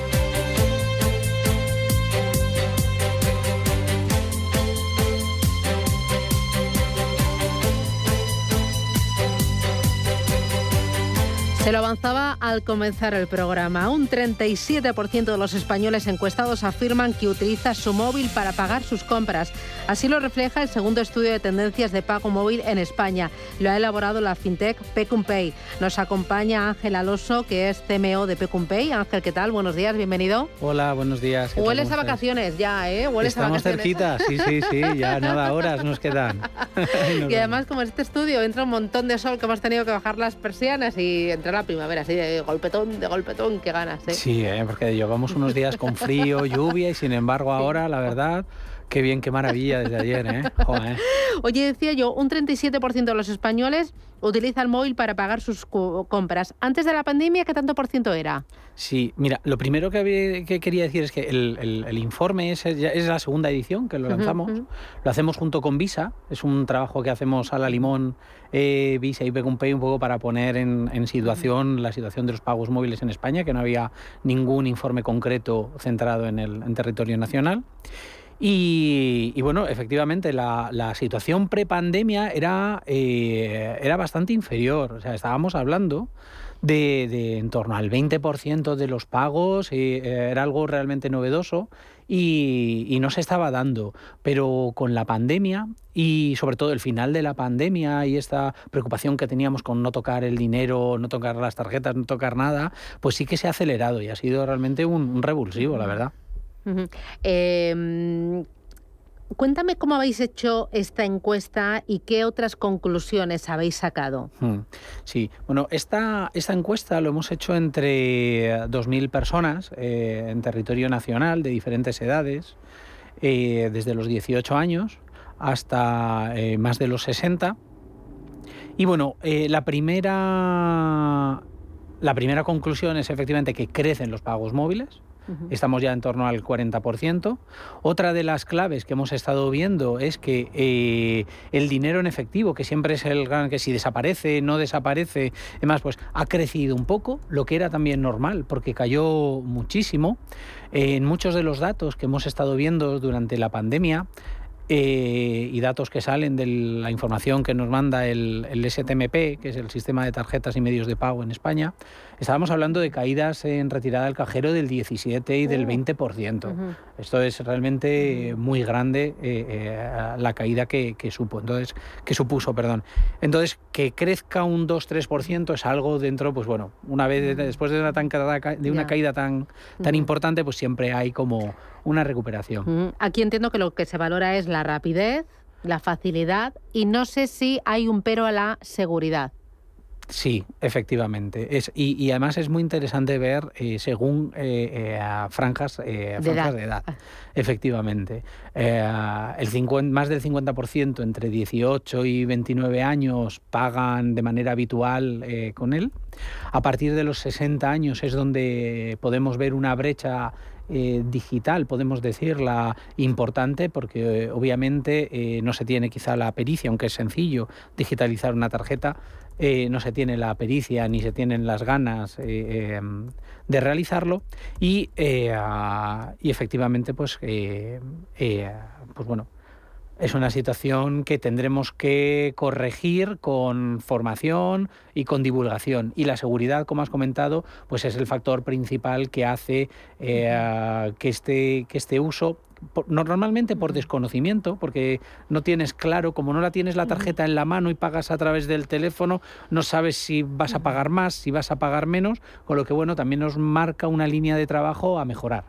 Se lo avanzaba al comenzar el programa. Un 37% de los españoles encuestados afirman que utiliza su móvil para pagar sus compras. Así lo refleja el segundo estudio de tendencias de pago móvil en España. Lo ha elaborado la fintech Pecumpay. Nos acompaña Ángel Alonso, que es CMO de Pecumpay. Ángel, ¿qué tal? Buenos días, bienvenido. Hola, buenos días. Hueles a vacaciones ya, ¿eh? Hueles Estamos a cerquita, sí, sí, sí. Ya nada, horas nos quedan. [laughs] y además, como este estudio entra un montón de sol que hemos tenido que bajar las persianas y la primavera, así de golpetón, de golpetón, qué ganas. ¿eh? Sí, ¿eh? porque llevamos unos días con frío, lluvia y sin embargo ahora, la verdad, Qué bien, qué maravilla desde ayer, ¿eh? [laughs] Oye, decía yo, un 37% de los españoles utiliza el móvil para pagar sus compras. Antes de la pandemia, ¿qué tanto por ciento era? Sí, mira, lo primero que, quería decir es que el, informe es, es, la segunda edición que lo lanzamos. Lo hacemos junto con Visa. Es un trabajo que hacemos a la limón, eh, Visa y Pecumpay un poco para poner en, en situación la situación de los pagos móviles en España, que no había ningún informe concreto centrado en el en territorio nacional. Y, bueno, efectivamente, la, situación prepandemia era, eh, era bastante inferior. O sea, estábamos hablando de, en torno al 20% de los pagos, eh, era algo realmente novedoso y, no se estaba dando. Pero con la pandemia y sobre todo el final de la pandemia y esta preocupación que teníamos con no tocar el dinero, no tocar las tarjetas, no tocar nada, pues sí que se ha acelerado y ha sido realmente un revulsivo, la verdad. Em, cuéntame cómo habéis hecho esta encuesta y qué otras conclusiones habéis sacado. Hmm. Sí, bueno, esta, esta encuesta lo hemos hecho entre 2.000 personas eh, en territorio nacional de diferentes edades, eh, desde los 18 años hasta eh, más de los 60. Y bueno, la primera la primera conclusión es efectivamente que crecen los pagos móviles. Estamos ya en torno al 40%. Otra de las claves que hemos estado viendo es que eh, el dinero en efectivo, que siempre es el gran que si desaparece, no desaparece, además, pues ha crecido un poco, lo que era también normal, porque cayó muchísimo. en muchos de los datos que hemos estado viendo durante la pandemia, eh, y datos que salen de la información que nos manda el, STMP, que es el Sistema de Tarjetas y Medios de Pago en España, estábamos hablando de caídas en retirada del cajero del 17 y del 20%. Esto es realmente muy grande eh, eh, la caída que, supo, entonces, que supuso. Perdón. Entonces, que crezca un 2-3% es algo dentro, pues bueno, una vez después de una, tan, de una caída tan, tan importante, pues siempre hay como una recuperación. Aquí entiendo que lo que se valora es la rapidez, la facilidad y no sé si hay un pero a la seguridad. Sí, efectivamente. Es, y, además es muy interesante ver eh, según eh, eh, franjas, de, edad. Efectivamente. el más del 50% entre 18 y 29 años pagan de manera habitual con él. A partir de los 60 años es donde podemos ver una brecha eh, digital, podemos decirla, importante, porque eh, obviamente eh, no se tiene quizá la pericia, aunque es sencillo digitalizar una tarjeta, no se tiene la pericia ni se tienen las ganas em, de realizarlo y, y efectivamente pues, pues bueno, es una situación que tendremos que corregir con formación y con divulgación. Y la seguridad, como has comentado, pues es el factor principal que hace eh, que, este, que este uso normalmente por desconocimiento, porque no tienes claro, como no la tienes la tarjeta en la mano y pagas a través del teléfono, no sabes si vas a pagar más, si vas a pagar menos, con lo que bueno, también nos marca una línea de trabajo a mejorar.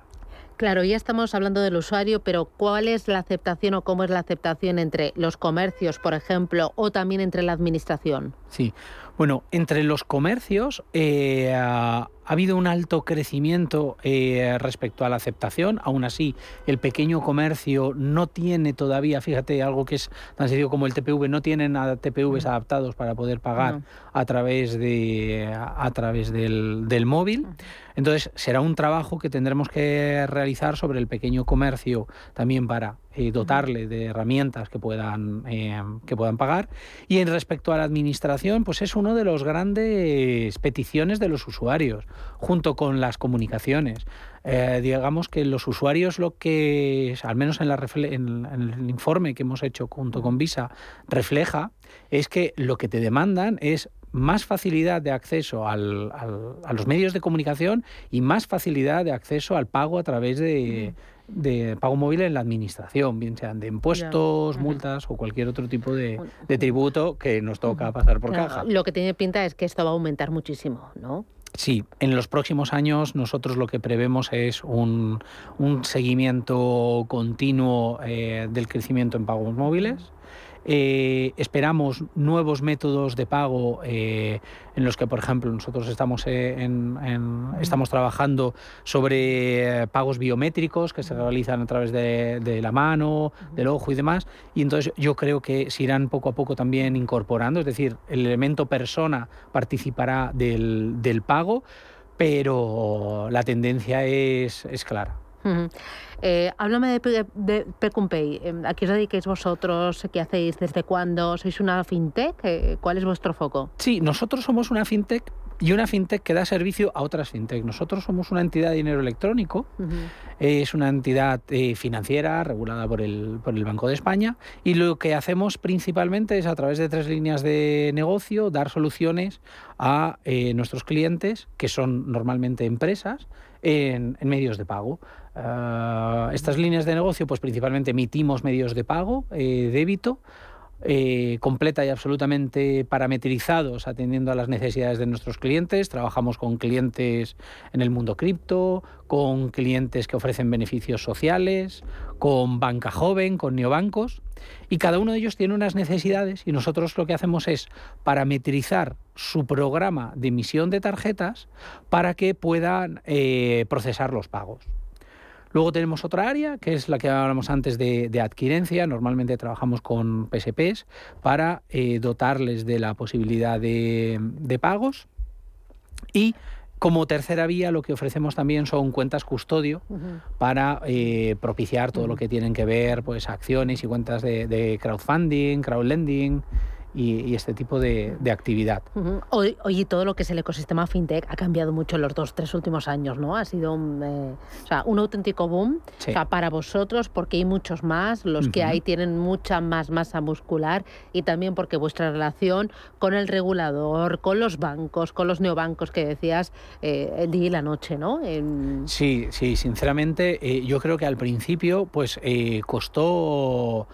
Claro, ya estamos hablando del usuario, pero ¿cuál es la aceptación o cómo es la aceptación entre los comercios, por ejemplo, o también entre la administración? Sí, bueno, entre los comercios eh, ha habido un alto crecimiento eh, respecto a la aceptación. Aún así, el pequeño comercio no tiene todavía, fíjate, algo que es tan sencillo como el TPV, no tienen TPVs adaptados para poder pagar a través, de, a través del, del móvil. Entonces, será un trabajo que tendremos que realizar sobre el pequeño comercio también para eh, dotarle de herramientas que puedan, eh, que puedan pagar. Y en respecto a la administración, pues es uno de los grandes peticiones de los usuarios, junto con las comunicaciones. Eh, digamos que los usuarios lo que, al menos en, la en, el informe que hemos hecho junto con Visa, refleja es que lo que te demandan es más facilidad de acceso al, a los medios de comunicación y más facilidad de acceso al pago a través de, de pago móvil en la administración, bien sean de impuestos, multas o cualquier otro tipo de, tributo que nos toca pasar por caja. Lo que tiene pinta es que esto va a aumentar muchísimo, ¿no? Sí, en los próximos años nosotros lo que prevemos es un, un seguimiento continuo eh, del crecimiento en pagos móviles. Eh, esperamos nuevos métodos de pago eh, en los que, por ejemplo, nosotros estamos, eh, estamos trabajando sobre pagos biométricos que se realizan a través de, la mano, del ojo y demás. Y entonces yo creo que se irán poco a poco también incorporando, es decir, el elemento persona participará del, pago, pero la tendencia es clara. Eh, háblame de, de Pecumpay. Em, ¿A qué os dedicáis vosotros? ¿Qué hacéis? ¿Desde cuándo? ¿Sois una fintech? Eh, ¿Cuál es vuestro foco? Sí, nosotros somos una fintech y una fintech que da servicio a otras fintech. Nosotros somos una entidad de dinero electrónico, es una entidad eh, financiera regulada por el, por el Banco de España y lo que hacemos principalmente es a través de tres líneas de negocio dar soluciones a nuestros clientes, que son normalmente empresas, en, en medios de pago. Ah, estas líneas de negocio, pues principalmente emitimos medios de pago, eh, débito, eh, completa y absolutamente parametrizados atendiendo a las necesidades de nuestros clientes. Trabajamos con clientes en el mundo cripto, con clientes que ofrecen beneficios sociales, con banca joven, con neobancos. Y cada uno de ellos tiene unas necesidades y nosotros lo que hacemos es parametrizar su programa de emisión de tarjetas para que puedan eh, procesar los pagos. Luego tenemos otra área, que es la que hablamos antes de, adquirencia. Normalmente trabajamos con PSPs para eh, dotarles de la posibilidad de, pagos. Y como tercera vía, lo que ofrecemos también son cuentas custodio para eh, propiciar todo lo que tienen que ver, pues acciones y cuentas de, de crowdfunding, crowdlending y, este tipo de, actividad. hoy, hoy, todo lo que es el ecosistema fintech ha cambiado mucho en los dos, tres últimos años, ¿no? Ha sido un, eh, un auténtico boom para vosotros porque hay muchos más, los que hay tienen mucha más masa muscular y también porque vuestra relación con el regulador, con los bancos, con los neobancos que decías eh, el día y la noche, ¿no? Sí, sí, sinceramente eh, yo creo que al principio pues costó,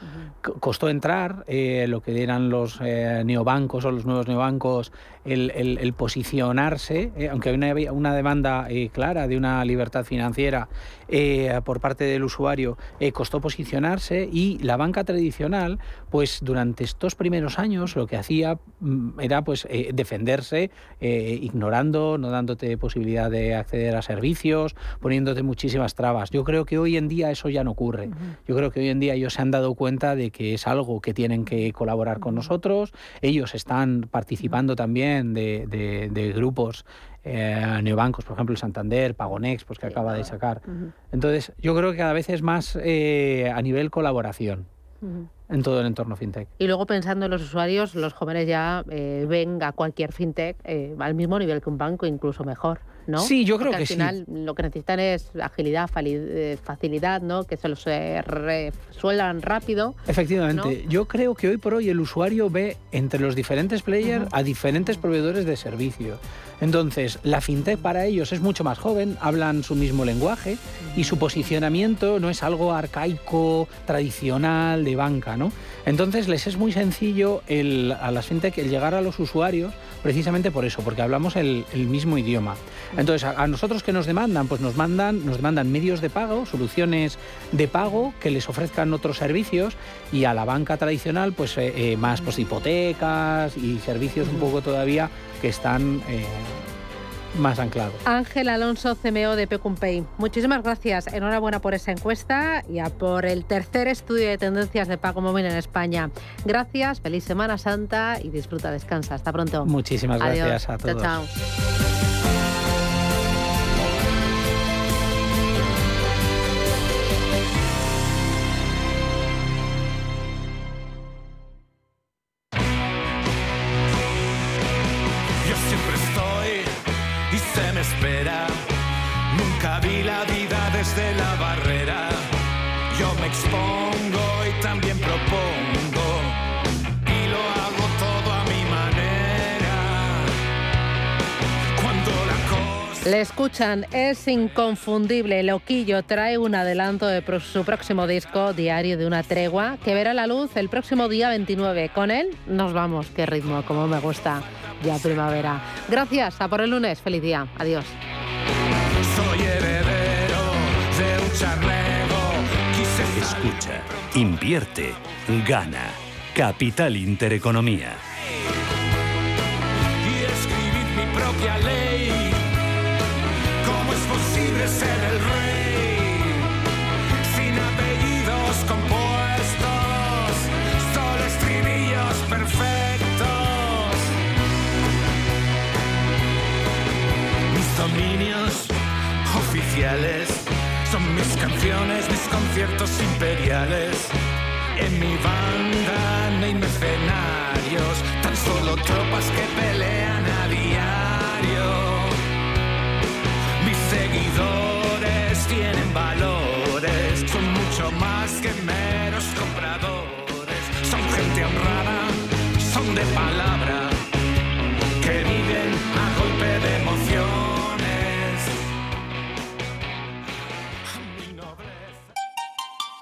costó entrar lo que eran los eh, neobancos o los nuevos neobancos el, posicionarse, eh, aunque hay una, demanda eh, clara de una libertad financiera por parte del usuario, costó posicionarse y la banca tradicional, pues durante estos primeros años lo que hacía mm, era pues defenderse, ignorando, no dándote posibilidad de acceder a servicios, poniéndote muchísimas trabas. Yo creo que hoy en día eso ya no ocurre. Yo creo que hoy en día ellos se han dado cuenta de que es algo que tienen que colaborar con nosotros ellos están participando también de, grupos eh, neobancos, por ejemplo el Santander, Pagonex, pues que acaba de sacar. Entonces, yo creo que cada vez es más eh, a nivel colaboración. En todo el entorno fintech. Y luego pensando en los usuarios, los jóvenes ya eh, ven a cualquier fintech al mismo nivel que un banco, incluso mejor. ¿No? Sí, yo creo que al final lo que necesitan es agilidad, eh, facilidad, ¿no? Que se los resuelvan rápido. Efectivamente, yo creo que hoy por hoy el usuario ve entre los diferentes players a diferentes proveedores de servicio. Entonces, la fintech para ellos es mucho más joven, hablan su mismo lenguaje y su posicionamiento no es algo arcaico, tradicional, de banca, ¿no? Entonces, les es muy sencillo a las fintech el llegar a los usuarios precisamente por eso, porque hablamos el, mismo idioma. Entonces, a, nosotros que nos demandan, pues nos mandan, nos demandan medios de pago, soluciones de pago que les ofrezcan otros servicios y a la banca tradicional, pues eh, eh, más pues, hipotecas y servicios un poco todavía que están eh, más anclados. Ángel Alonso, CMO de Pecumpay. Muchísimas gracias. Enhorabuena por esa encuesta y a por el tercer estudio de tendencias de pago móvil en España. Gracias, feliz Semana Santa y disfruta, descansa. Hasta pronto. Muchísimas gracias a todos. chao. Le escuchan, es inconfundible. Loquillo trae un adelanto de su próximo disco, Diario de una Tregua, que verá la luz el próximo día 29. Con él nos vamos. Qué ritmo, como me gusta. Ya primavera. Gracias, a por el lunes. Feliz día. Adiós. Escucha, invierte, gana. Capital Intereconomía. Y escribir mi propia ley ser el rey, sin apellidos compuestos, solo estribillos perfectos. Mis dominios oficiales son mis canciones, mis conciertos imperiales. En mi banda no hay mercenarios, tan solo tropas que pelean a diario. Seguidores tienen valores, son mucho más que meros compradores, son gente honrada, son de palabra,